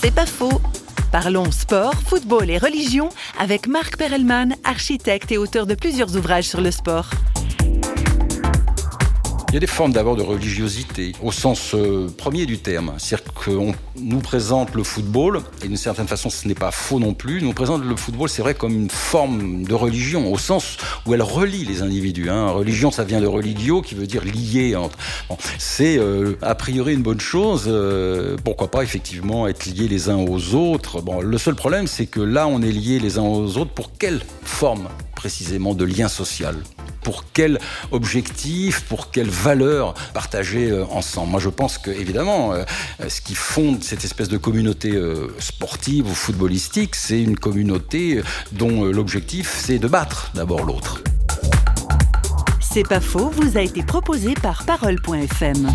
C'est pas faux. Parlons sport, football et religion avec Marc Perelman, architecte et auteur de plusieurs ouvrages sur le sport. Il y a des formes d'abord de religiosité, au sens euh, premier du terme. C'est-à-dire qu'on nous présente le football, et d'une certaine façon ce n'est pas faux non plus, nous présente le football, c'est vrai, comme une forme de religion, au sens où elle relie les individus. Hein. Religion, ça vient de religio, qui veut dire lié. Entre... Bon, c'est euh, a priori une bonne chose, euh, pourquoi pas effectivement être liés les uns aux autres. Bon, le seul problème, c'est que là, on est liés les uns aux autres pour quelle forme précisément de lien social? Pour quel objectif, pour quelle valeur partager euh, ensemble. Moi, je pense que, évidemment, euh, ce qui fonde cette espèce de communauté euh, sportive ou footballistique, c'est une communauté dont l'objectif, c'est de battre d'abord l'autre. C'est pas faux, vous a été proposé par Parole.fm.